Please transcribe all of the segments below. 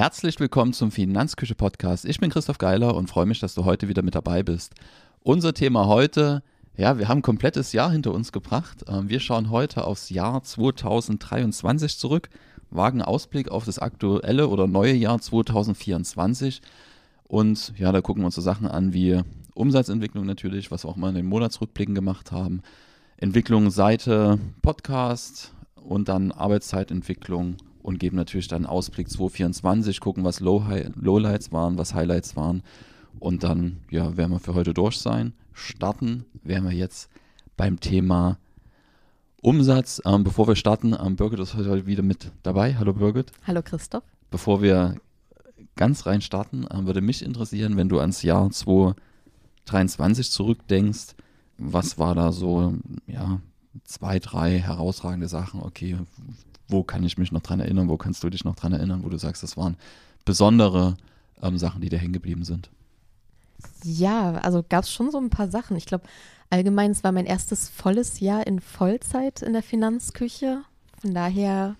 Herzlich willkommen zum Finanzküche Podcast. Ich bin Christoph Geiler und freue mich, dass du heute wieder mit dabei bist. Unser Thema heute, ja, wir haben ein komplettes Jahr hinter uns gebracht. Ähm, wir schauen heute aufs Jahr 2023 zurück, wagen Ausblick auf das aktuelle oder neue Jahr 2024 und ja, da gucken wir uns so Sachen an wie Umsatzentwicklung natürlich, was wir auch mal in den Monatsrückblicken gemacht haben, Entwicklung Seite, Podcast und dann Arbeitszeitentwicklung und geben natürlich dann Ausblick 2024, gucken, was Low Lowlights waren, was Highlights waren. Und dann, ja, werden wir für heute durch sein. Starten werden wir jetzt beim Thema Umsatz. Ähm, bevor wir starten, ähm, Birgit ist heute wieder mit dabei. Hallo Birgit. Hallo Christoph. Bevor wir ganz rein starten, ähm, würde mich interessieren, wenn du ans Jahr 2023 zurückdenkst, was war da so, ja, zwei, drei herausragende Sachen, okay, wo kann ich mich noch dran erinnern, wo kannst du dich noch dran erinnern, wo du sagst, das waren besondere ähm, Sachen, die da hängen geblieben sind? Ja, also gab es schon so ein paar Sachen. Ich glaube, allgemein, es war mein erstes volles Jahr in Vollzeit in der Finanzküche. Von daher,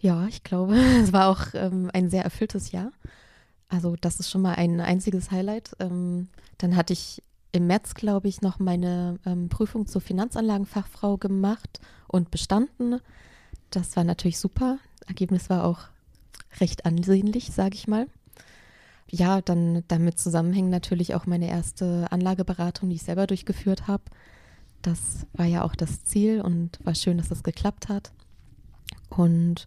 ja, ich glaube, es war auch ähm, ein sehr erfülltes Jahr. Also das ist schon mal ein einziges Highlight. Ähm, dann hatte ich im März, glaube ich, noch meine ähm, Prüfung zur Finanzanlagenfachfrau gemacht und bestanden. Das war natürlich super. Ergebnis war auch recht ansehnlich, sage ich mal. Ja, dann damit zusammenhängen natürlich auch meine erste Anlageberatung, die ich selber durchgeführt habe. Das war ja auch das Ziel und war schön, dass das geklappt hat. Und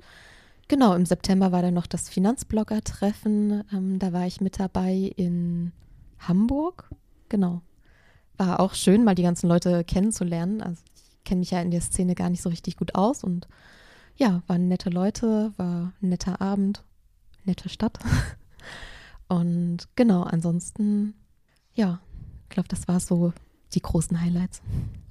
genau, im September war dann noch das Finanzblogger-Treffen. Ähm, da war ich mit dabei in Hamburg. Genau. War auch schön, mal die ganzen Leute kennenzulernen. Also ich kenne mich ja in der Szene gar nicht so richtig gut aus und ja, waren nette Leute, war ein netter Abend, nette Stadt. Und genau, ansonsten, ja, ich glaube, das war so die großen Highlights.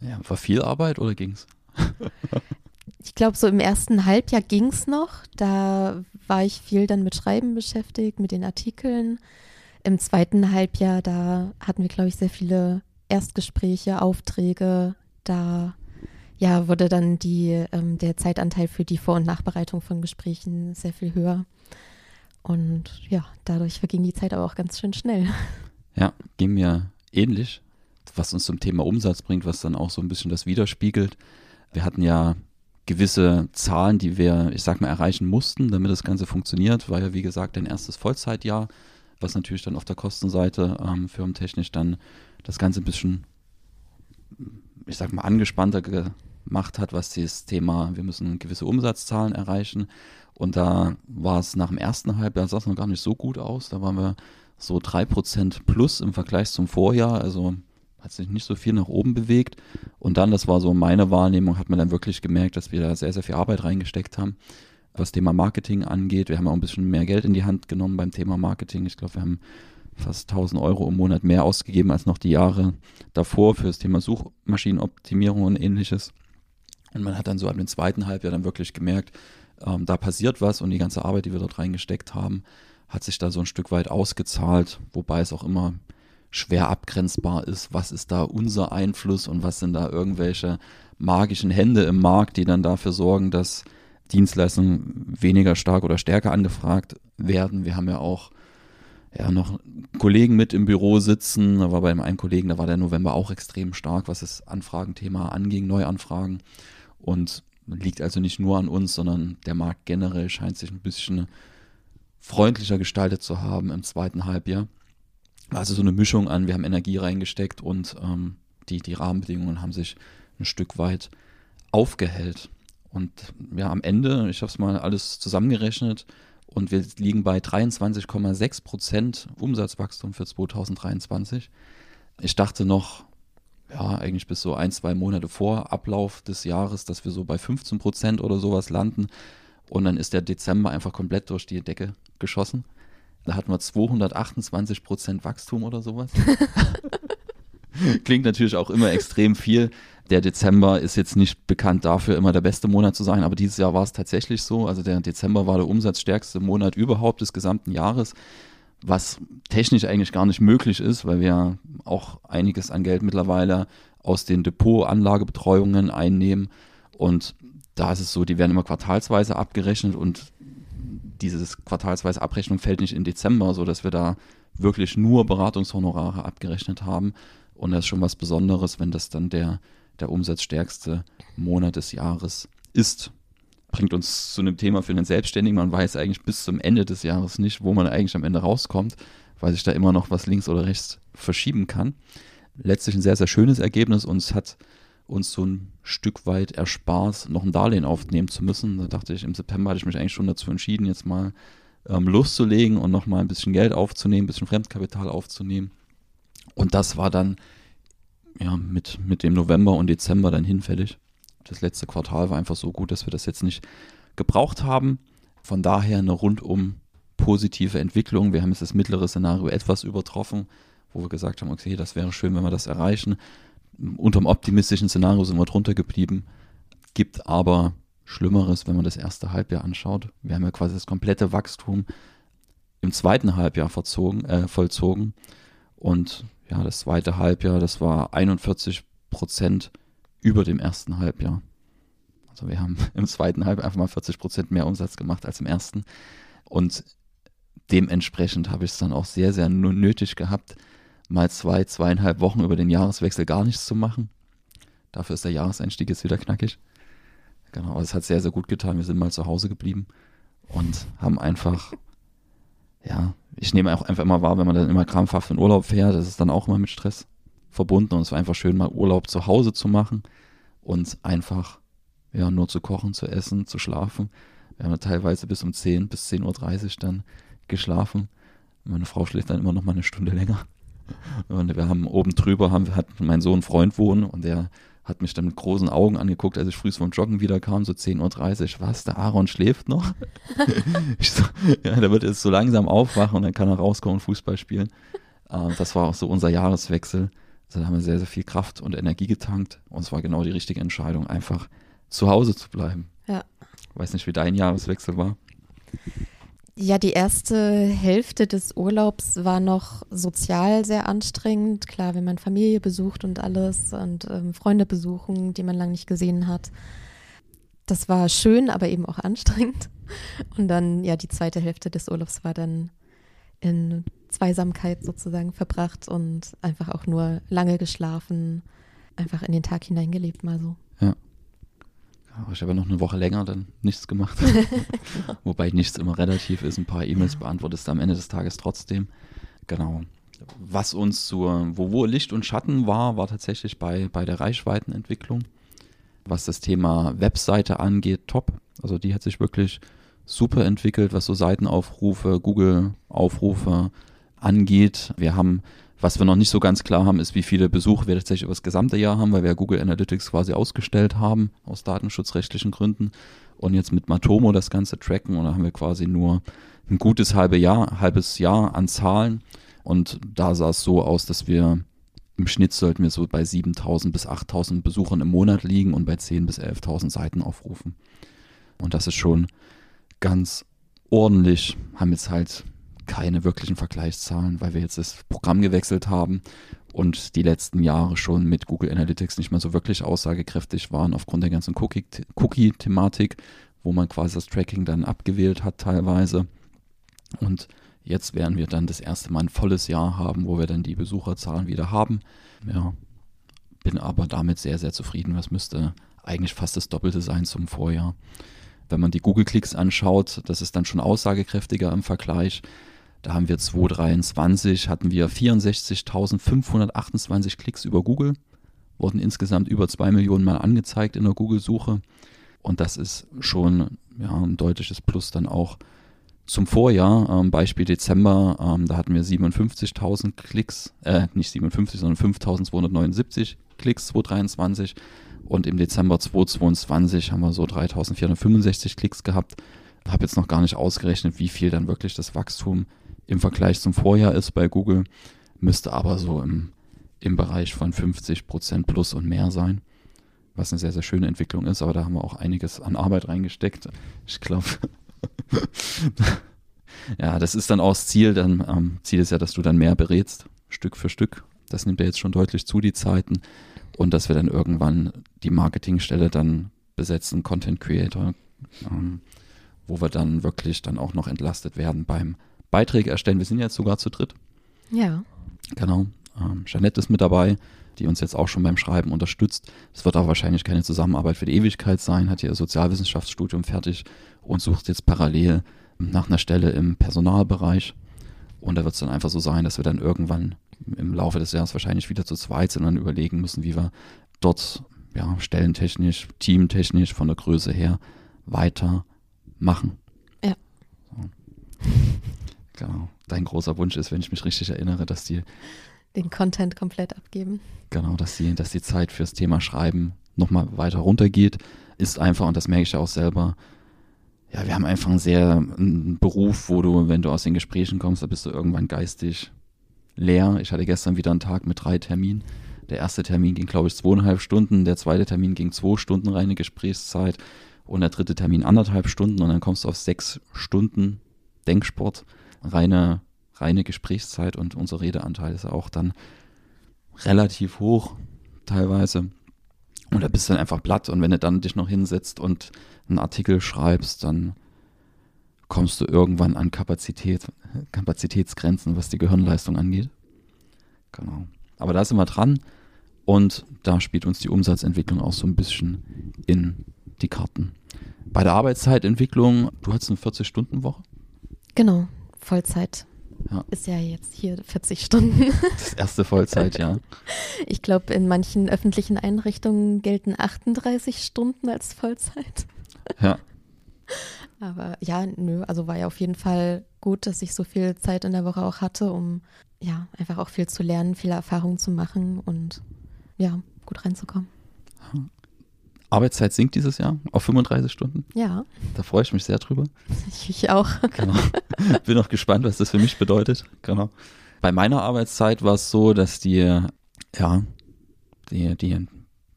Ja, war viel Arbeit oder ging's? ich glaube, so im ersten Halbjahr ging es noch. Da war ich viel dann mit Schreiben beschäftigt, mit den Artikeln. Im zweiten Halbjahr, da hatten wir, glaube ich, sehr viele Erstgespräche, Aufträge. Da ja, wurde dann die, ähm, der Zeitanteil für die Vor- und Nachbereitung von Gesprächen sehr viel höher. Und ja, dadurch verging die Zeit aber auch ganz schön schnell. Ja, ging mir ähnlich, was uns zum Thema Umsatz bringt, was dann auch so ein bisschen das widerspiegelt. Wir hatten ja gewisse Zahlen, die wir, ich sag mal, erreichen mussten, damit das Ganze funktioniert. War ja, wie gesagt, ein erstes Vollzeitjahr, was natürlich dann auf der Kostenseite ähm, firmentechnisch dann das Ganze ein bisschen, ich sag mal, angespannter gemacht hat, was das Thema, wir müssen gewisse Umsatzzahlen erreichen. Und da war es nach dem ersten Halbjahr, sah es noch gar nicht so gut aus. Da waren wir so 3% plus im Vergleich zum Vorjahr. Also hat sich nicht so viel nach oben bewegt. Und dann, das war so meine Wahrnehmung, hat man dann wirklich gemerkt, dass wir da sehr, sehr viel Arbeit reingesteckt haben, was Thema Marketing angeht. Wir haben auch ein bisschen mehr Geld in die Hand genommen beim Thema Marketing. Ich glaube, wir haben fast 1000 Euro im Monat mehr ausgegeben als noch die Jahre davor für das Thema Suchmaschinenoptimierung und ähnliches. Und man hat dann so ab dem zweiten Halbjahr dann wirklich gemerkt, ähm, da passiert was und die ganze Arbeit, die wir dort reingesteckt haben, hat sich da so ein Stück weit ausgezahlt, wobei es auch immer schwer abgrenzbar ist, was ist da unser Einfluss und was sind da irgendwelche magischen Hände im Markt, die dann dafür sorgen, dass Dienstleistungen weniger stark oder stärker angefragt werden. Wir haben ja auch ja, noch Kollegen mit im Büro sitzen. Da war bei einem Kollegen, da war der November auch extrem stark, was das Anfragenthema anging, Neuanfragen. Und liegt also nicht nur an uns, sondern der Markt generell scheint sich ein bisschen freundlicher gestaltet zu haben im zweiten Halbjahr. Also so eine Mischung an, wir haben Energie reingesteckt und ähm, die, die Rahmenbedingungen haben sich ein Stück weit aufgehellt. Und ja, am Ende, ich habe es mal alles zusammengerechnet und wir liegen bei 23,6 Prozent Umsatzwachstum für 2023. Ich dachte noch, ja, eigentlich bis so ein, zwei Monate vor Ablauf des Jahres, dass wir so bei 15 Prozent oder sowas landen. Und dann ist der Dezember einfach komplett durch die Decke geschossen. Da hatten wir 228 Prozent Wachstum oder sowas. Klingt natürlich auch immer extrem viel. Der Dezember ist jetzt nicht bekannt dafür, immer der beste Monat zu sein, aber dieses Jahr war es tatsächlich so. Also der Dezember war der umsatzstärkste Monat überhaupt des gesamten Jahres was technisch eigentlich gar nicht möglich ist, weil wir auch einiges an Geld mittlerweile aus den Depotanlagebetreuungen einnehmen. Und da ist es so, die werden immer quartalsweise abgerechnet und dieses quartalsweise Abrechnung fällt nicht in Dezember, sodass wir da wirklich nur Beratungshonorare abgerechnet haben. Und das ist schon was Besonderes, wenn das dann der, der umsatzstärkste Monat des Jahres ist. Bringt uns zu einem Thema für den Selbstständigen. Man weiß eigentlich bis zum Ende des Jahres nicht, wo man eigentlich am Ende rauskommt, weil sich da immer noch was links oder rechts verschieben kann. Letztlich ein sehr, sehr schönes Ergebnis und es hat uns so ein Stück weit erspart, noch ein Darlehen aufnehmen zu müssen. Da dachte ich, im September hatte ich mich eigentlich schon dazu entschieden, jetzt mal ähm, loszulegen und nochmal ein bisschen Geld aufzunehmen, ein bisschen Fremdkapital aufzunehmen. Und das war dann ja, mit, mit dem November und Dezember dann hinfällig. Das letzte Quartal war einfach so gut, dass wir das jetzt nicht gebraucht haben. Von daher eine rundum positive Entwicklung. Wir haben jetzt das mittlere Szenario etwas übertroffen, wo wir gesagt haben, okay, das wäre schön, wenn wir das erreichen. Unterm optimistischen Szenario sind wir drunter geblieben. Gibt aber Schlimmeres, wenn man das erste Halbjahr anschaut. Wir haben ja quasi das komplette Wachstum im zweiten Halbjahr verzogen, äh, vollzogen. Und ja, das zweite Halbjahr, das war 41 Prozent über dem ersten Halbjahr. Also wir haben im zweiten Halbjahr einfach mal 40 Prozent mehr Umsatz gemacht als im ersten. Und dementsprechend habe ich es dann auch sehr, sehr nötig gehabt, mal zwei, zweieinhalb Wochen über den Jahreswechsel gar nichts zu machen. Dafür ist der Jahreseinstieg jetzt wieder knackig. Genau, es hat sehr, sehr gut getan. Wir sind mal zu Hause geblieben und haben einfach, ja, ich nehme auch einfach immer wahr, wenn man dann immer krampfhaft in Urlaub fährt, das ist dann auch immer mit Stress verbunden und es war einfach schön, mal Urlaub zu Hause zu machen und einfach, ja, nur zu kochen, zu essen, zu schlafen. Wir haben teilweise bis um 10, bis 10.30 Uhr dann geschlafen. Meine Frau schläft dann immer noch mal eine Stunde länger. Und wir haben oben drüber, haben, hat mein Sohn einen Freund wohnen und der hat mich dann mit großen Augen angeguckt, als ich früh vom Joggen wieder kam, so 10.30 Uhr. Was, der Aaron schläft noch? ich so, ja, der wird jetzt so langsam aufwachen und dann kann er rauskommen und Fußball spielen. Äh, das war auch so unser Jahreswechsel. Also da haben wir sehr, sehr viel Kraft und Energie getankt und es war genau die richtige Entscheidung, einfach zu Hause zu bleiben. Ja. Weiß nicht, wie dein Jahreswechsel war. Ja, die erste Hälfte des Urlaubs war noch sozial sehr anstrengend. Klar, wenn man Familie besucht und alles und ähm, Freunde besuchen, die man lange nicht gesehen hat. Das war schön, aber eben auch anstrengend. Und dann, ja, die zweite Hälfte des Urlaubs war dann in Zweisamkeit sozusagen verbracht und einfach auch nur lange geschlafen, einfach in den Tag hineingelebt mal so. Ja. Ich habe noch eine Woche länger dann nichts gemacht. Wobei nichts immer relativ ist. Ein paar E-Mails ja. beantwortest du am Ende des Tages trotzdem. Genau. Was uns zur, wo, wo Licht und Schatten war, war tatsächlich bei, bei der Reichweitenentwicklung. Was das Thema Webseite angeht, top. Also die hat sich wirklich super entwickelt, was so Seitenaufrufe, Google-Aufrufe angeht. Wir haben was wir noch nicht so ganz klar haben, ist, wie viele Besuche wir tatsächlich über das gesamte Jahr haben, weil wir Google Analytics quasi ausgestellt haben, aus datenschutzrechtlichen Gründen. Und jetzt mit Matomo das Ganze tracken und da haben wir quasi nur ein gutes halbe Jahr, halbes Jahr an Zahlen. Und da sah es so aus, dass wir im Schnitt sollten wir so bei 7000 bis 8000 Besuchern im Monat liegen und bei 10 bis 11.000 Seiten aufrufen. Und das ist schon ganz ordentlich. Haben jetzt halt keine wirklichen Vergleichszahlen, weil wir jetzt das Programm gewechselt haben und die letzten Jahre schon mit Google Analytics nicht mehr so wirklich aussagekräftig waren aufgrund der ganzen Cookie-Thematik, wo man quasi das Tracking dann abgewählt hat teilweise. Und jetzt werden wir dann das erste Mal ein volles Jahr haben, wo wir dann die Besucherzahlen wieder haben. Ja, bin aber damit sehr, sehr zufrieden. Was müsste eigentlich fast das Doppelte sein zum Vorjahr. Wenn man die Google-Klicks anschaut, das ist dann schon aussagekräftiger im Vergleich. Da haben wir 2023, hatten wir 64.528 Klicks über Google, wurden insgesamt über zwei Millionen Mal angezeigt in der Google-Suche. Und das ist schon ja, ein deutliches Plus dann auch zum Vorjahr. Ähm, Beispiel Dezember, ähm, da hatten wir 57.000 Klicks, äh, nicht 57, sondern 5.279 Klicks 2023. Und im Dezember 2022 haben wir so 3.465 Klicks gehabt. Habe jetzt noch gar nicht ausgerechnet, wie viel dann wirklich das Wachstum im Vergleich zum Vorjahr ist bei Google, müsste aber so im, im Bereich von 50 Prozent plus und mehr sein, was eine sehr, sehr schöne Entwicklung ist, aber da haben wir auch einiges an Arbeit reingesteckt. Ich glaube, ja, das ist dann auch das Ziel, dann ähm, Ziel ist ja, dass du dann mehr berätst, Stück für Stück. Das nimmt ja jetzt schon deutlich zu, die Zeiten. Und dass wir dann irgendwann die Marketingstelle dann besetzen, Content Creator, ähm, wo wir dann wirklich dann auch noch entlastet werden beim Beiträge erstellen. Wir sind jetzt sogar zu dritt. Ja. Genau. Ähm, Jeanette ist mit dabei, die uns jetzt auch schon beim Schreiben unterstützt. Es wird auch wahrscheinlich keine Zusammenarbeit für die Ewigkeit sein, hat ihr Sozialwissenschaftsstudium fertig und sucht jetzt parallel nach einer Stelle im Personalbereich. Und da wird es dann einfach so sein, dass wir dann irgendwann im Laufe des Jahres wahrscheinlich wieder zu zweit sind und dann überlegen müssen, wie wir dort ja, stellentechnisch, teamtechnisch von der Größe her weiter machen. Ja. So. Genau. Dein großer Wunsch ist, wenn ich mich richtig erinnere, dass die den Content komplett abgeben. Genau, dass die, dass die Zeit fürs Thema Schreiben nochmal weiter runtergeht, ist einfach, und das merke ich ja auch selber, ja, wir haben einfach einen sehr einen Beruf, wo du, wenn du aus den Gesprächen kommst, da bist du irgendwann geistig leer. Ich hatte gestern wieder einen Tag mit drei Terminen. Der erste Termin ging, glaube ich, zweieinhalb Stunden, der zweite Termin ging zwei Stunden reine Gesprächszeit und der dritte Termin anderthalb Stunden und dann kommst du auf sechs Stunden Denksport, reine, reine Gesprächszeit und unser Redeanteil ist auch dann relativ hoch teilweise. Und da bist du dann einfach platt und wenn du dann dich noch hinsetzt und einen Artikel schreibst, dann kommst du irgendwann an Kapazität, Kapazitätsgrenzen, was die Gehirnleistung angeht. Genau. Aber da sind wir dran und da spielt uns die Umsatzentwicklung auch so ein bisschen in die Karten. Bei der Arbeitszeitentwicklung, du hattest eine 40-Stunden-Woche? Genau, Vollzeit. Ja. Ist ja jetzt hier 40 Stunden. Das erste Vollzeit, ja. Ich glaube, in manchen öffentlichen Einrichtungen gelten 38 Stunden als Vollzeit. Ja. Aber ja, nö, also war ja auf jeden Fall gut, dass ich so viel Zeit in der Woche auch hatte, um ja, einfach auch viel zu lernen, viele Erfahrungen zu machen und ja, gut reinzukommen. Arbeitszeit sinkt dieses Jahr auf 35 Stunden. Ja. Da freue ich mich sehr drüber. Ich, auch. Genau. Bin auch gespannt, was das für mich bedeutet. Genau. Bei meiner Arbeitszeit war es so, dass die, ja, die, die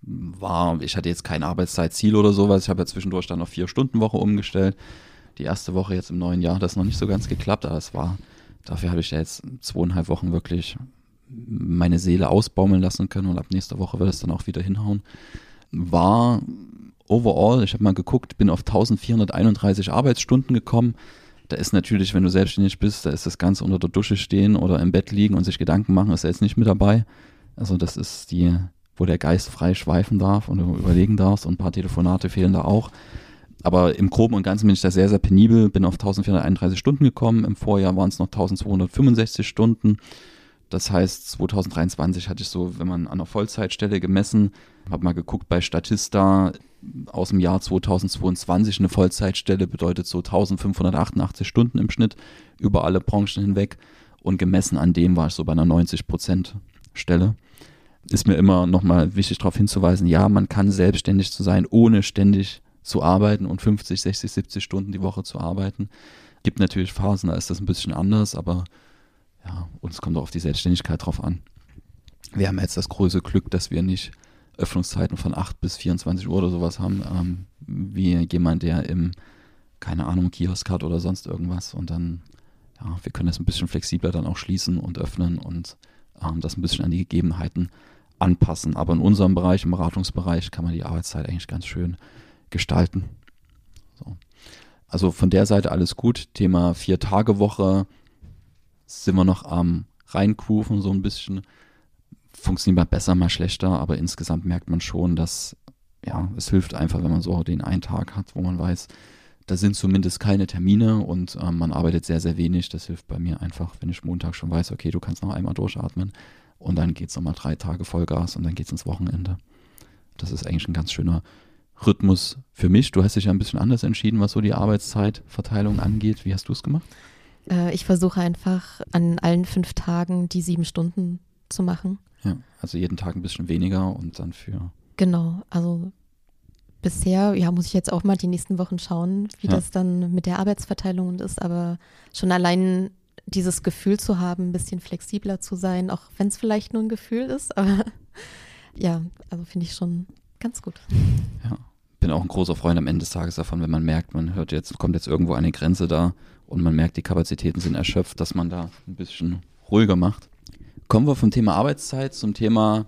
war, ich hatte jetzt kein Arbeitszeitziel oder sowas. Ich habe ja zwischendurch dann auf vier Stunden Woche umgestellt. Die erste Woche jetzt im neuen Jahr hat das noch nicht so ganz geklappt, aber es war, dafür habe ich ja jetzt zweieinhalb Wochen wirklich meine Seele ausbaumeln lassen können und ab nächster Woche wird es dann auch wieder hinhauen war overall, ich habe mal geguckt, bin auf 1431 Arbeitsstunden gekommen. Da ist natürlich, wenn du selbstständig bist, da ist das Ganze unter der Dusche stehen oder im Bett liegen und sich Gedanken machen, ist ja jetzt nicht mit dabei. Also das ist die, wo der Geist frei schweifen darf und du überlegen darfst und ein paar Telefonate fehlen da auch. Aber im Groben und Ganzen bin ich da sehr, sehr penibel, bin auf 1431 Stunden gekommen. Im Vorjahr waren es noch 1265 Stunden. Das heißt, 2023 hatte ich so, wenn man an einer Vollzeitstelle gemessen, habe mal geguckt bei Statista aus dem Jahr 2022, eine Vollzeitstelle bedeutet so 1588 Stunden im Schnitt über alle Branchen hinweg und gemessen an dem war ich so bei einer 90 Prozent Stelle. Ist mir immer nochmal wichtig darauf hinzuweisen, ja, man kann selbstständig zu sein, ohne ständig zu arbeiten und 50, 60, 70 Stunden die Woche zu arbeiten. Gibt natürlich Phasen, da ist das ein bisschen anders, aber ja, uns kommt auch auf die Selbstständigkeit drauf an. Wir haben jetzt das große Glück, dass wir nicht Öffnungszeiten von 8 bis 24 Uhr oder sowas haben, ähm, wie jemand, der im, keine Ahnung, Kiosk hat oder sonst irgendwas. Und dann, ja, wir können das ein bisschen flexibler dann auch schließen und öffnen und ähm, das ein bisschen an die Gegebenheiten anpassen. Aber in unserem Bereich, im Beratungsbereich, kann man die Arbeitszeit eigentlich ganz schön gestalten. So. Also von der Seite alles gut. Thema Vier-Tage-Woche sind wir noch am reinkufen, so ein bisschen funktioniert mal besser, mal schlechter, aber insgesamt merkt man schon, dass ja, es hilft einfach, wenn man so den einen Tag hat, wo man weiß, da sind zumindest keine Termine und ähm, man arbeitet sehr, sehr wenig. Das hilft bei mir einfach, wenn ich Montag schon weiß, okay, du kannst noch einmal durchatmen und dann geht es nochmal drei Tage Vollgas und dann geht es ins Wochenende. Das ist eigentlich ein ganz schöner Rhythmus für mich. Du hast dich ja ein bisschen anders entschieden, was so die Arbeitszeitverteilung angeht. Wie hast du es gemacht? Äh, ich versuche einfach an allen fünf Tagen die sieben Stunden zu machen. Ja, also jeden Tag ein bisschen weniger und dann für. Genau, also bisher, ja, muss ich jetzt auch mal die nächsten Wochen schauen, wie ja. das dann mit der Arbeitsverteilung ist, aber schon allein dieses Gefühl zu haben, ein bisschen flexibler zu sein, auch wenn es vielleicht nur ein Gefühl ist, aber ja, also finde ich schon ganz gut. Ja, bin auch ein großer Freund am Ende des Tages davon, wenn man merkt, man hört jetzt, kommt jetzt irgendwo eine Grenze da und man merkt, die Kapazitäten sind erschöpft, dass man da ein bisschen ruhiger macht. Kommen wir vom Thema Arbeitszeit zum Thema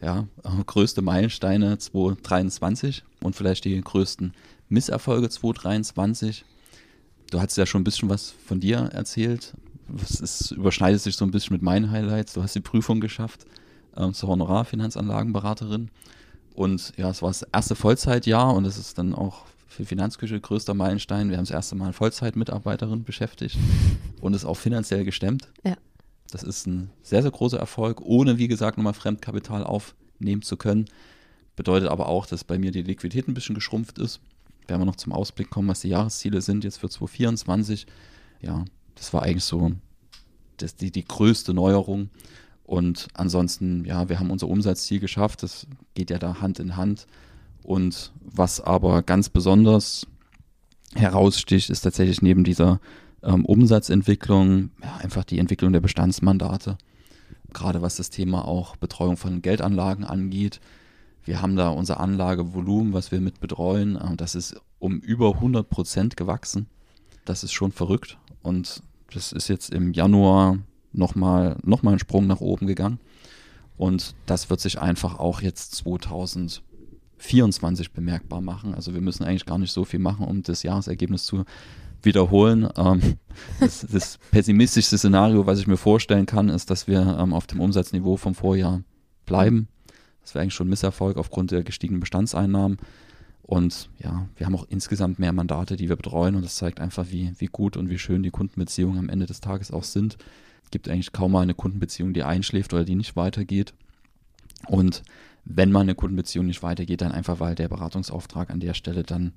ja, größte Meilensteine 2023 und vielleicht die größten Misserfolge 2023. du hast ja schon ein bisschen was von dir erzählt. Es überschneidet sich so ein bisschen mit meinen Highlights. Du hast die Prüfung geschafft ähm, zur Honorarfinanzanlagenberaterin. Und ja, es war das erste Vollzeitjahr und es ist dann auch für Finanzküche größter Meilenstein. Wir haben das erste Mal Vollzeitmitarbeiterin beschäftigt und es auch finanziell gestemmt. Ja. Das ist ein sehr, sehr großer Erfolg, ohne, wie gesagt, nochmal Fremdkapital aufnehmen zu können. Bedeutet aber auch, dass bei mir die Liquidität ein bisschen geschrumpft ist. Werden wir noch zum Ausblick kommen, was die Jahresziele sind jetzt für 2024. Ja, das war eigentlich so das, die, die größte Neuerung. Und ansonsten, ja, wir haben unser Umsatzziel geschafft. Das geht ja da Hand in Hand. Und was aber ganz besonders heraussticht, ist tatsächlich neben dieser ähm, Umsatzentwicklung ja, einfach die Entwicklung der Bestandsmandate. Gerade was das Thema auch Betreuung von Geldanlagen angeht. Wir haben da unser Anlagevolumen, was wir mit betreuen. Äh, das ist um über 100 Prozent gewachsen. Das ist schon verrückt. Und das ist jetzt im Januar nochmal noch mal ein Sprung nach oben gegangen. Und das wird sich einfach auch jetzt 2000 24 bemerkbar machen. Also wir müssen eigentlich gar nicht so viel machen, um das Jahresergebnis zu wiederholen. Ähm, das, das, pessimistischste Szenario, was ich mir vorstellen kann, ist, dass wir ähm, auf dem Umsatzniveau vom Vorjahr bleiben. Das wäre eigentlich schon ein Misserfolg aufgrund der gestiegenen Bestandseinnahmen. Und ja, wir haben auch insgesamt mehr Mandate, die wir betreuen. Und das zeigt einfach, wie, wie gut und wie schön die Kundenbeziehungen am Ende des Tages auch sind. Es gibt eigentlich kaum mal eine Kundenbeziehung, die einschläft oder die nicht weitergeht. Und wenn mal eine Kundenbeziehung nicht weitergeht, dann einfach, weil der Beratungsauftrag an der Stelle dann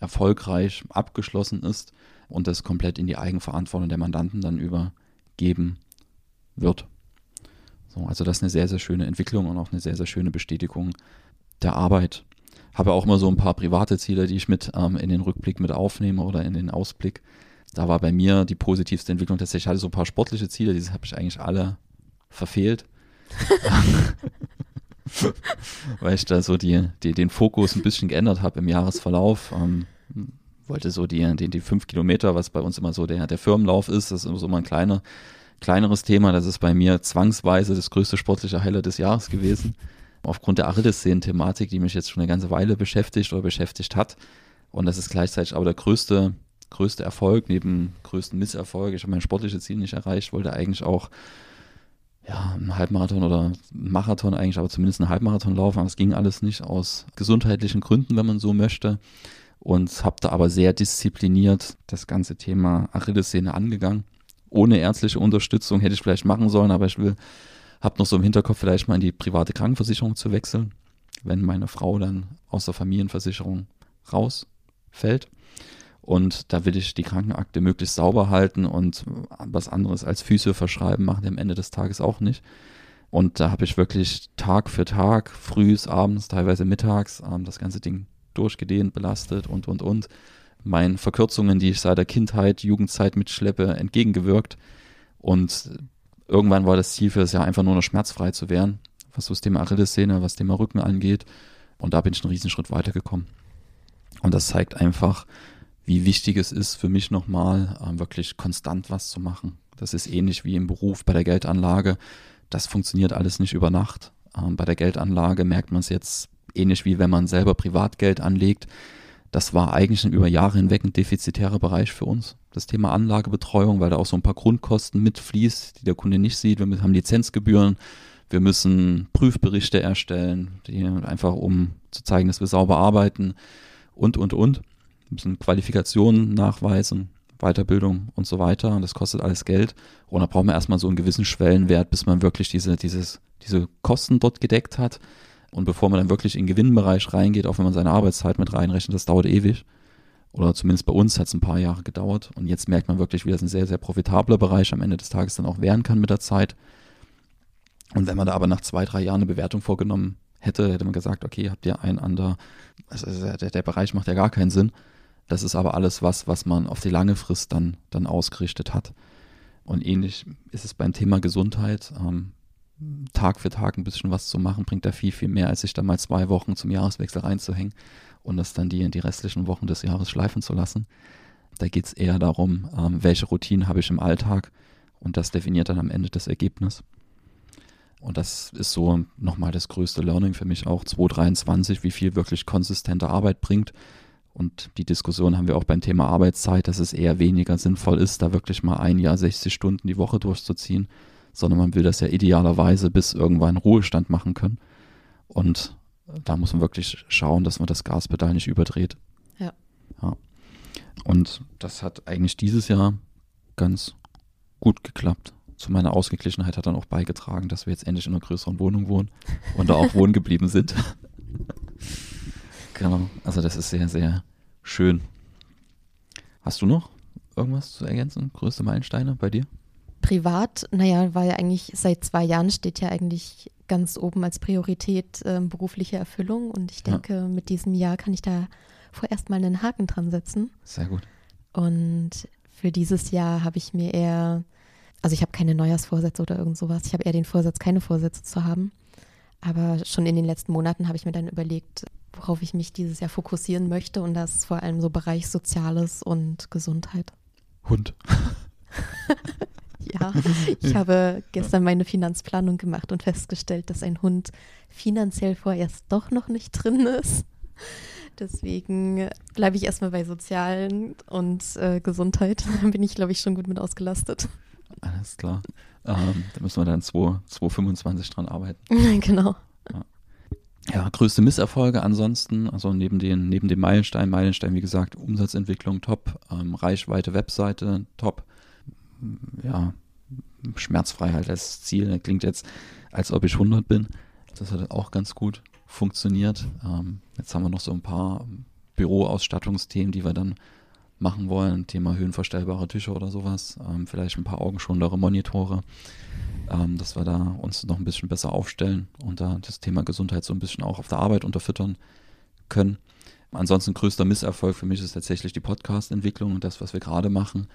erfolgreich abgeschlossen ist und das komplett in die Eigenverantwortung der Mandanten dann übergeben wird. So, also das ist eine sehr, sehr schöne Entwicklung und auch eine sehr, sehr schöne Bestätigung der Arbeit. Habe auch immer so ein paar private Ziele, die ich mit ähm, in den Rückblick mit aufnehme oder in den Ausblick. Da war bei mir die positivste Entwicklung tatsächlich, ich hatte so ein paar sportliche Ziele, diese habe ich eigentlich alle verfehlt. weil ich da so die, die, den Fokus ein bisschen geändert habe im Jahresverlauf. Ähm, wollte so die, die, die fünf Kilometer, was bei uns immer so der, der Firmenlauf ist, das ist immer so mal ein kleiner, kleineres Thema. Das ist bei mir zwangsweise das größte sportliche Highlight des Jahres gewesen. Aufgrund der Achillessehnen-Thematik, die mich jetzt schon eine ganze Weile beschäftigt oder beschäftigt hat. Und das ist gleichzeitig aber der größte, größte Erfolg, neben größten Misserfolg. Ich habe mein sportliches Ziel nicht erreicht, wollte eigentlich auch ja, einen Halbmarathon oder Marathon eigentlich, aber zumindest einen Halbmarathon laufen. Aber es ging alles nicht aus gesundheitlichen Gründen, wenn man so möchte. Und habe da aber sehr diszipliniert das ganze Thema Achillessehne angegangen. Ohne ärztliche Unterstützung hätte ich vielleicht machen sollen, aber ich will, habe noch so im Hinterkopf, vielleicht mal in die private Krankenversicherung zu wechseln, wenn meine Frau dann aus der Familienversicherung rausfällt. Und da will ich die Krankenakte möglichst sauber halten und was anderes als Füße verschreiben machen am Ende des Tages auch nicht. Und da habe ich wirklich Tag für Tag, frühs, abends, teilweise mittags, ähm, das ganze Ding durchgedehnt, belastet und, und, und. Meinen Verkürzungen, die ich seit der Kindheit, Jugendzeit mitschleppe, entgegengewirkt. Und irgendwann war das Ziel für das Jahr einfach nur noch schmerzfrei zu werden, was so das Thema Achillessehne, was das Thema Rücken angeht. Und da bin ich einen Riesenschritt weitergekommen. Und das zeigt einfach, wie wichtig es ist für mich nochmal, äh, wirklich konstant was zu machen. Das ist ähnlich wie im Beruf bei der Geldanlage. Das funktioniert alles nicht über Nacht. Ähm, bei der Geldanlage merkt man es jetzt ähnlich wie wenn man selber Privatgeld anlegt. Das war eigentlich über Jahre hinweg ein defizitärer Bereich für uns. Das Thema Anlagebetreuung, weil da auch so ein paar Grundkosten mitfließt, die der Kunde nicht sieht. Wir haben Lizenzgebühren, wir müssen Prüfberichte erstellen, die einfach um zu zeigen, dass wir sauber arbeiten und, und, und müssen Qualifikationen nachweisen, Weiterbildung und so weiter. Und das kostet alles Geld. Und da braucht man erstmal so einen gewissen Schwellenwert, bis man wirklich diese, dieses, diese Kosten dort gedeckt hat. Und bevor man dann wirklich in den Gewinnbereich reingeht, auch wenn man seine Arbeitszeit mit reinrechnet, das dauert ewig. Oder zumindest bei uns hat es ein paar Jahre gedauert. Und jetzt merkt man wirklich, wie das ein sehr, sehr profitabler Bereich am Ende des Tages dann auch werden kann mit der Zeit. Und wenn man da aber nach zwei, drei Jahren eine Bewertung vorgenommen hätte, hätte man gesagt, okay, habt ihr ein an also der, der Bereich macht ja gar keinen Sinn. Das ist aber alles was, was man auf die lange Frist dann, dann ausgerichtet hat. Und ähnlich ist es beim Thema Gesundheit. Ähm, Tag für Tag ein bisschen was zu machen, bringt da viel, viel mehr, als sich da mal zwei Wochen zum Jahreswechsel reinzuhängen und das dann die, die restlichen Wochen des Jahres schleifen zu lassen. Da geht es eher darum, ähm, welche Routinen habe ich im Alltag und das definiert dann am Ende das Ergebnis. Und das ist so nochmal das größte Learning für mich auch 2023, wie viel wirklich konsistente Arbeit bringt Und die Diskussion haben wir auch beim Thema Arbeitszeit, dass es eher weniger sinnvoll ist, da wirklich mal ein Jahr 60 Stunden die Woche durchzuziehen, sondern man will das ja idealerweise bis irgendwann Ruhestand machen können. Und da muss man wirklich schauen, dass man das Gaspedal nicht überdreht. Ja. ja. Und das hat eigentlich dieses Jahr ganz gut geklappt. Zu meiner Ausgeglichenheit hat dann auch beigetragen, dass wir jetzt endlich in einer größeren Wohnung wohnen und da auch wohnen geblieben sind. genau. Also das ist sehr, sehr schön. Hast du noch irgendwas zu ergänzen? Größte Meilensteine bei dir? Privat, naja, weil eigentlich seit zwei Jahren steht ja eigentlich ganz oben als Priorität äh, berufliche Erfüllung und ich denke, ja. mit diesem Jahr kann ich da vorerst mal einen Haken dran setzen. Sehr gut. Und für dieses Jahr habe ich mir eher, also ich habe keine Neujahrsvorsätze oder irgend sowas, ich habe eher den Vorsatz, keine Vorsätze zu haben. Aber schon in den letzten Monaten habe ich mir dann überlegt, worauf ich mich dieses Jahr fokussieren möchte. Und das ist vor allem so Bereich Soziales und Gesundheit. Hund. ja, ich habe gestern meine Finanzplanung gemacht und festgestellt, dass ein Hund finanziell vorerst doch noch nicht drin ist. Deswegen bleibe ich erstmal bei Sozialen und äh, Gesundheit. Da bin ich, glaube ich, schon gut mit ausgelastet. Alles klar. Ähm, da müssen wir dann 2025 dran arbeiten. genau. Ja. größte Misserfolge ansonsten, also neben den, neben dem Meilenstein, Meilenstein, wie gesagt, Umsatzentwicklung top, ähm, Reichweite, Webseite top, ja, Schmerzfreiheit als Ziel. klingt jetzt, als ob ich 100 bin. Das hat auch ganz gut funktioniert. Ähm, jetzt haben wir noch so ein paar Büroausstattungsthemen, die wir dann machen wollen. Thema höhenverstellbare Tische oder sowas. Ähm, vielleicht ein paar augenschonendere Monitore, ähm, dass wir da uns noch ein bisschen besser aufstellen und da das Thema Gesundheit so ein bisschen auch auf der Arbeit unterfüttern können. Ansonsten größter Misserfolg für mich ist tatsächlich die Podcast-Entwicklung und das, was wir gerade machen.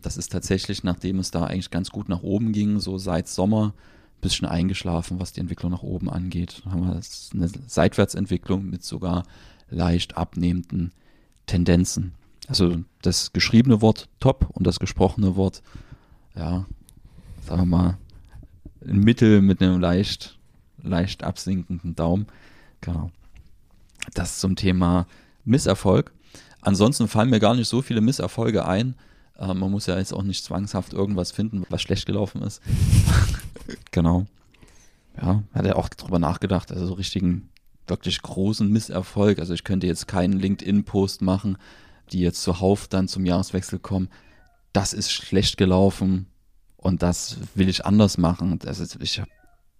Das ist tatsächlich, nachdem es da eigentlich ganz gut nach oben ging, so seit Sommer, ein bisschen eingeschlafen, was die Entwicklung nach oben angeht. Da haben wir eine Seitwärtsentwicklung mit sogar leicht abnehmenden Tendenzen. Also das geschriebene Wort top und das gesprochene Wort, ja, sagen wir mal, ein Mittel mit einem leicht, leicht absinkenden Daumen. Genau. Das zum Thema Misserfolg. Ansonsten fallen mir gar nicht so viele Misserfolge ein. Äh, man muss ja jetzt auch nicht zwangshaft irgendwas finden, was schlecht gelaufen ist. genau. Ja, hat er auch drüber nachgedacht, also so richtigen, wirklich großen Misserfolg. Also ich könnte jetzt keinen LinkedIn-Post machen, die jetzt zuhauf dann zum Jahreswechsel kommen, das ist schlecht gelaufen und das will ich anders machen. Das ist, ich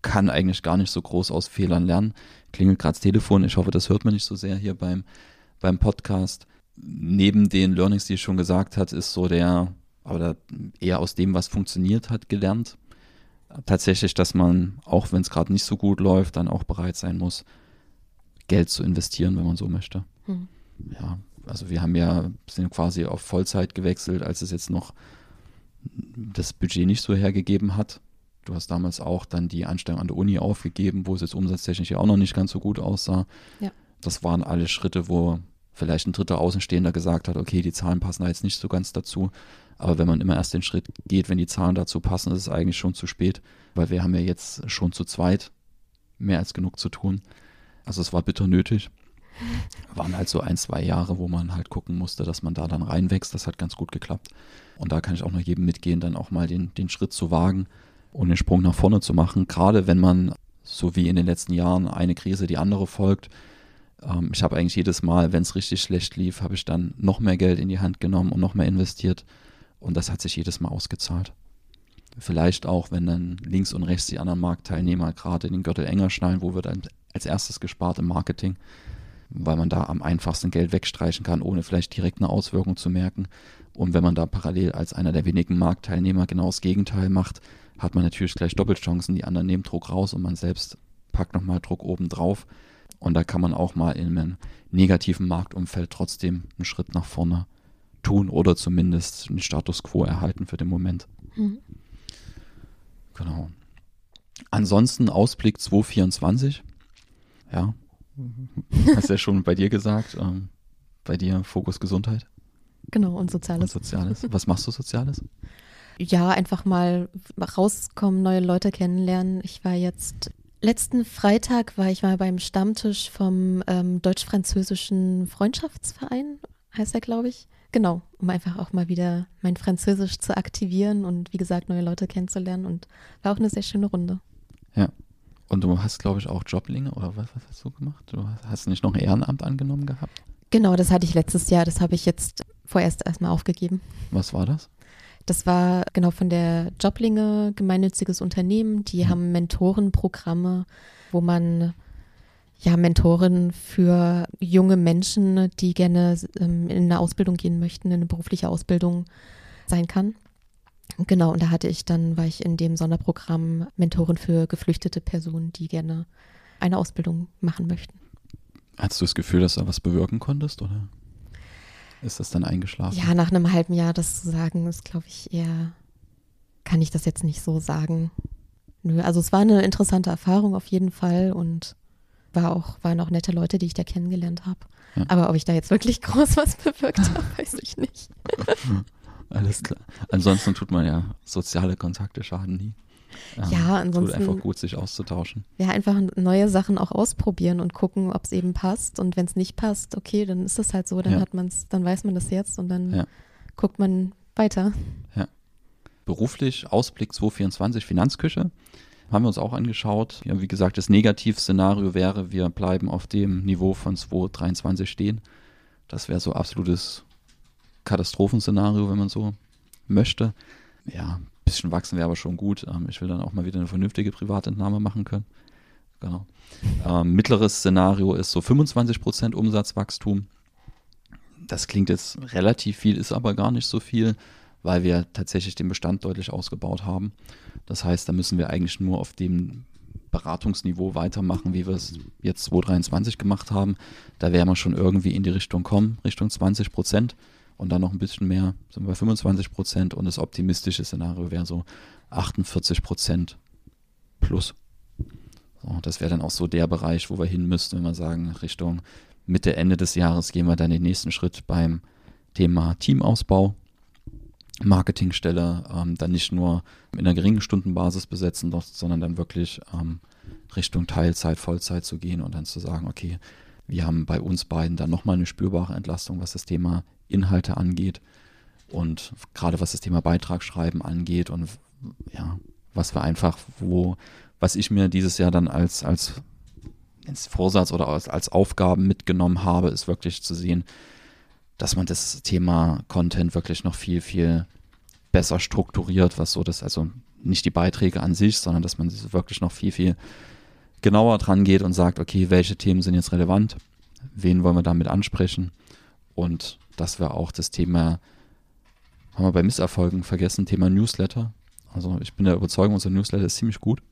kann eigentlich gar nicht so groß aus Fehlern lernen. Klingelt gerade das Telefon, ich hoffe, das hört man nicht so sehr hier beim, beim Podcast. Neben den Learnings, die ich schon gesagt hat, ist so der, aber eher aus dem, was funktioniert hat, gelernt. Tatsächlich, dass man, auch wenn es gerade nicht so gut läuft, dann auch bereit sein muss, Geld zu investieren, wenn man so möchte. Hm. Ja, also wir haben ja, sind quasi auf Vollzeit gewechselt, als es jetzt noch das Budget nicht so hergegeben hat. Du hast damals auch dann die Anstellung an der Uni aufgegeben, wo es jetzt umsatztechnisch ja auch noch nicht ganz so gut aussah. Ja. Das waren alle Schritte, wo vielleicht ein dritter Außenstehender gesagt hat, okay, die Zahlen passen da jetzt nicht so ganz dazu. Aber wenn man immer erst den Schritt geht, wenn die Zahlen dazu passen, ist es eigentlich schon zu spät, weil wir haben ja jetzt schon zu zweit mehr als genug zu tun. Also es war bitter nötig waren halt so ein, zwei Jahre, wo man halt gucken musste, dass man da dann reinwächst. Das hat ganz gut geklappt. Und da kann ich auch noch jedem mitgehen, dann auch mal den, den Schritt zu wagen und den Sprung nach vorne zu machen. Gerade wenn man, so wie in den letzten Jahren, eine Krise die andere folgt. Ähm, ich habe eigentlich jedes Mal, wenn es richtig schlecht lief, habe ich dann noch mehr Geld in die Hand genommen und noch mehr investiert. Und das hat sich jedes Mal ausgezahlt. Vielleicht auch, wenn dann links und rechts die anderen Marktteilnehmer gerade in den Gürtel enger schnallen, wo wird als erstes gespart im Marketing weil man da am einfachsten Geld wegstreichen kann, ohne vielleicht direkt eine Auswirkung zu merken. Und wenn man da parallel als einer der wenigen Marktteilnehmer genau das Gegenteil macht, hat man natürlich gleich Doppelchancen. Die anderen nehmen Druck raus und man selbst packt nochmal Druck oben drauf. Und da kann man auch mal in einem negativen Marktumfeld trotzdem einen Schritt nach vorne tun oder zumindest einen Status quo erhalten für den Moment. Mhm. Genau. Ansonsten Ausblick 224. Ja, Hast ja schon bei dir gesagt. Ähm, bei dir Fokus Gesundheit. Genau, und Soziales. Und Soziales. Was machst du Soziales? Ja, einfach mal rauskommen, neue Leute kennenlernen. Ich war jetzt Letzten Freitag war ich mal beim Stammtisch vom ähm, deutsch-französischen Freundschaftsverein, heißt er, glaube ich. Genau, um einfach auch mal wieder mein Französisch zu aktivieren und wie gesagt neue Leute kennenzulernen und war auch eine sehr schöne Runde. Ja. Und du hast, glaube ich, auch Joblinge oder was, was hast du gemacht? Du hast nicht noch ein Ehrenamt angenommen gehabt? Genau, das hatte ich letztes Jahr. Das habe ich jetzt vorerst erstmal aufgegeben. Was war das? Das war genau von der Joblinge, gemeinnütziges Unternehmen. Die mhm. haben Mentorenprogramme, wo man ja, Mentorin für junge Menschen, die gerne ähm, in eine Ausbildung gehen möchten, in eine berufliche Ausbildung sein kann. Genau, und da hatte ich dann, war ich in dem Sonderprogramm Mentorin für geflüchtete Personen, die gerne eine Ausbildung machen möchten. Hattest du das Gefühl, dass du da was bewirken konntest, oder ist das dann eingeschlafen? Ja, nach einem halben Jahr das zu sagen, ist, glaube ich, eher, kann ich das jetzt nicht so sagen. Nö, also es war eine interessante Erfahrung auf jeden Fall und war auch, waren auch nette Leute, die ich da kennengelernt habe. Ja. Aber ob ich da jetzt wirklich groß was bewirkt habe, weiß ich nicht. Alles klar. Ansonsten tut man ja soziale Kontakte schaden nie. Ähm, ja, ansonsten. Tut einfach gut, sich auszutauschen. Ja, einfach neue Sachen auch ausprobieren und gucken, ob es eben passt. Und wenn es nicht passt, okay, dann ist das halt so, dann ja. hat man dann weiß man das jetzt und dann ja. guckt man weiter. Ja. Beruflich, Ausblick 2024, Finanzküche haben wir uns auch angeschaut. Ja, wie gesagt, das Negativszenario wäre, wir bleiben auf dem Niveau von 2023 stehen. Das wäre so absolutes Katastrophenszenario, wenn man so möchte. Ja, ein bisschen wachsen wäre aber schon gut. Ähm, ich will dann auch mal wieder eine vernünftige Privatentnahme machen können. Genau. Ähm, mittleres Szenario ist so 25% Umsatzwachstum. Das klingt jetzt relativ viel, ist aber gar nicht so viel, weil wir tatsächlich den Bestand deutlich ausgebaut haben. Das heißt, da müssen wir eigentlich nur auf dem Beratungsniveau weitermachen, wie wir es jetzt 2023 gemacht haben. Da werden wir schon irgendwie in die Richtung kommen, Richtung 20 Prozent und dann noch ein bisschen mehr, sind wir bei 25 Prozent und das optimistische Szenario wäre so 48 Prozent plus. So, das wäre dann auch so der Bereich, wo wir hin müssten, wenn wir sagen, Richtung Mitte, Ende des Jahres gehen wir dann den nächsten Schritt beim Thema Teamausbau, Marketingstelle, ähm, dann nicht nur in einer geringen Stundenbasis besetzen, sondern dann wirklich ähm, Richtung Teilzeit, Vollzeit zu gehen und dann zu sagen, okay, wir haben bei uns beiden dann nochmal eine spürbare Entlastung, was das Thema Inhalte angeht und gerade was das Thema Beitragsschreiben angeht und ja, was wir einfach, wo, was ich mir dieses Jahr dann als, als ins Vorsatz oder als, als Aufgaben mitgenommen habe, ist wirklich zu sehen, dass man das Thema Content wirklich noch viel, viel besser strukturiert, was so das, also nicht die Beiträge an sich, sondern dass man wirklich noch viel, viel genauer dran geht und sagt, okay, welche Themen sind jetzt relevant, wen wollen wir damit ansprechen? Und dass wir auch das Thema, haben wir bei Misserfolgen vergessen, Thema Newsletter. Also ich bin der Überzeugung, unser Newsletter ist ziemlich gut.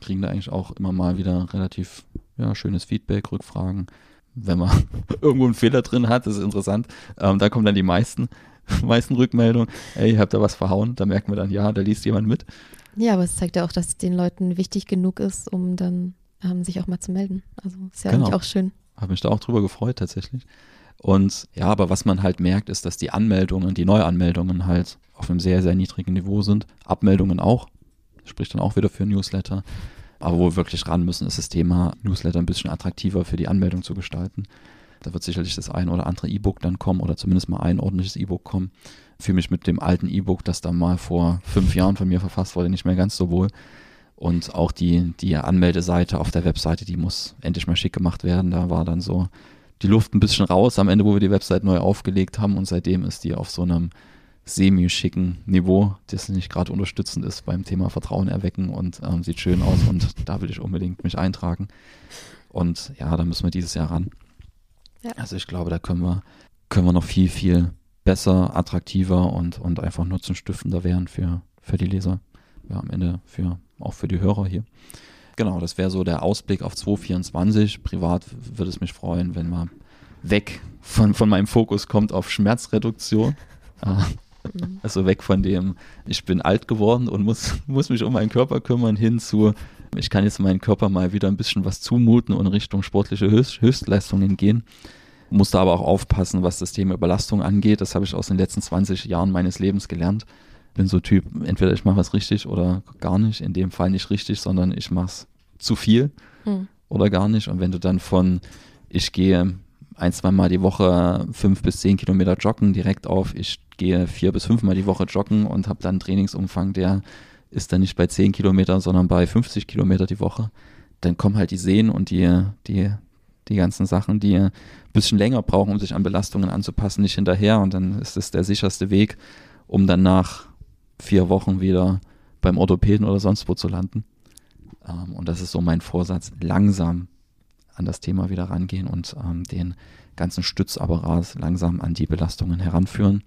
Kriegen da eigentlich auch immer mal wieder relativ ja, schönes Feedback, Rückfragen. Wenn man irgendwo einen Fehler drin hat, das ist interessant. Ähm, da kommen dann die meisten, meisten Rückmeldungen. Ey, ihr habt da was verhauen. Da merken wir dann, ja, da liest jemand mit. Ja, aber es zeigt ja auch, dass es den Leuten wichtig genug ist, um dann ähm, sich auch mal zu melden. Also ist ja genau. eigentlich auch schön. Habe mich da auch drüber gefreut tatsächlich. Und ja, aber was man halt merkt, ist, dass die Anmeldungen, die Neuanmeldungen halt auf einem sehr, sehr niedrigen Niveau sind. Abmeldungen auch. Spricht dann auch wieder für Newsletter. Aber wo wir wirklich ran müssen, ist das Thema Newsletter ein bisschen attraktiver für die Anmeldung zu gestalten. Da wird sicherlich das ein oder andere E-Book dann kommen oder zumindest mal ein ordentliches E-Book kommen. Fühle mich mit dem alten E-Book, das da mal vor fünf Jahren von mir verfasst wurde, nicht mehr ganz so wohl. Und auch die, die Anmeldeseite auf der Webseite, die muss endlich mal schick gemacht werden. Da war dann so die Luft ein bisschen raus am Ende, wo wir die Website neu aufgelegt haben und seitdem ist die auf so einem semi-schicken Niveau, das nicht gerade unterstützend ist beim Thema Vertrauen erwecken und ähm, sieht schön aus und da will ich unbedingt mich eintragen. Und ja, da müssen wir dieses Jahr ran. Ja. Also ich glaube, da können wir, können wir noch viel, viel besser, attraktiver und, und einfach nutzenstiftender werden für, für die Leser. Ja, am Ende für, auch für die Hörer hier. Genau, das wäre so der Ausblick auf 2024. Privat würde es mich freuen, wenn man weg von, von meinem Fokus kommt auf Schmerzreduktion. Ah. Also weg von dem, ich bin alt geworden und muss, muss mich um meinen Körper kümmern, hin zu, ich kann jetzt meinen Körper mal wieder ein bisschen was zumuten und Richtung sportliche Höchst, Höchstleistungen gehen. Muss da aber auch aufpassen, was das Thema Überlastung angeht. Das habe ich aus den letzten 20 Jahren meines Lebens gelernt bin so Typ, entweder ich mache was richtig oder gar nicht. In dem Fall nicht richtig, sondern ich mache es zu viel Hm. oder gar nicht. Und wenn du dann von, ich gehe ein, zwei Mal die Woche fünf bis zehn Kilometer joggen, direkt auf, ich gehe vier bis fünf Mal die Woche joggen und habe dann einen Trainingsumfang, der ist dann nicht bei zehn Kilometern, sondern bei 50 Kilometer die Woche, dann kommen halt die Sehnen und die, die, die ganzen Sachen, die ein bisschen länger brauchen, um sich an Belastungen anzupassen, nicht hinterher. Und dann ist es der sicherste Weg, um dann nach vier Wochen wieder beim Orthopäden oder sonst wo zu landen. Ähm, und das ist so mein Vorsatz, langsam an das Thema wieder rangehen und ähm, den ganzen Stützapparat langsam an die Belastungen heranführen.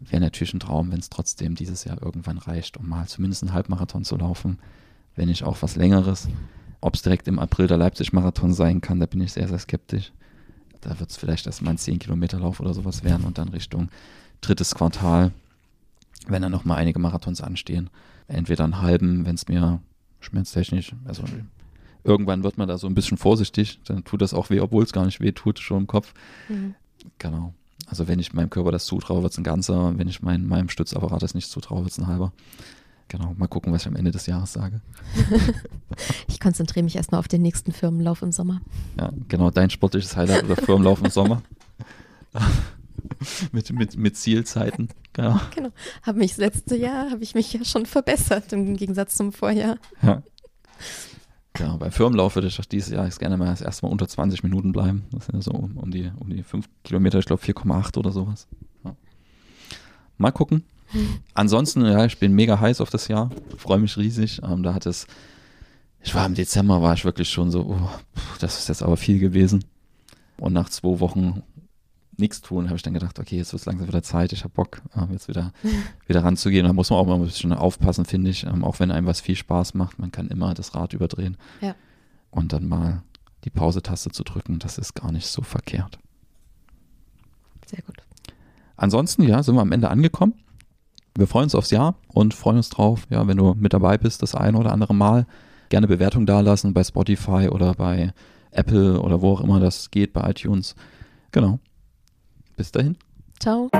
Wäre natürlich ein Traum, wenn es trotzdem dieses Jahr irgendwann reicht, um mal zumindest einen Halbmarathon zu laufen, wenn nicht auch was Längeres. Ob es direkt im April der Leipzig-Marathon sein kann, da bin ich sehr, sehr skeptisch. Da wird es vielleicht erst mal ein 10-Kilometer-Lauf oder sowas werden und dann Richtung drittes Quartal, wenn dann nochmal einige Marathons anstehen. Entweder einen halben, wenn es mir schmerztechnisch, also irgendwann wird man da so ein bisschen vorsichtig, dann tut das auch weh, obwohl es gar nicht weh tut, schon im Kopf. Mhm. Genau. Also wenn ich meinem Körper das zutraue, wird es ein ganzer. Wenn ich mein, meinem Stützapparat das nicht zutraue, wird es ein halber. Genau, mal gucken, was ich am Ende des Jahres sage. Ich konzentriere mich erstmal auf den nächsten Firmenlauf im Sommer. Ja, genau, dein sportliches Highlight oder Firmenlauf im Sommer. mit, mit, mit Zielzeiten. Genau. Genau. Habe mich das letzte Jahr, habe ich mich ja schon verbessert im Gegensatz zum Vorjahr. Ja. Genau, beim Firmenlauf würde ich doch dieses Jahr gerne mal erstmal unter 20 Minuten bleiben. Das sind ja so um, um die, um die 5 Kilometer, ich glaube 4,8 oder sowas. Ja. Mal gucken. Ansonsten, ja, ich bin mega heiß auf das Jahr, freue mich riesig. Ähm, da hat es, ich war im Dezember, war ich wirklich schon so, oh, das ist jetzt aber viel gewesen. Und nach zwei Wochen nichts tun, habe ich dann gedacht, okay, jetzt wird es langsam wieder Zeit, ich habe Bock, ähm, jetzt wieder, wieder ranzugehen. Da muss man auch mal ein bisschen aufpassen, finde ich, ähm, auch wenn einem was viel Spaß macht, man kann immer das Rad überdrehen. Ja. Und dann mal die Pause-Taste zu drücken, das ist gar nicht so verkehrt. Sehr gut. Ansonsten, ja, sind wir am Ende angekommen. Wir freuen uns aufs Jahr und freuen uns drauf, ja, wenn du mit dabei bist, das eine oder andere Mal. Gerne Bewertung dalassen bei Spotify oder bei Apple oder wo auch immer das geht, bei iTunes. Genau. Bis dahin. Ciao.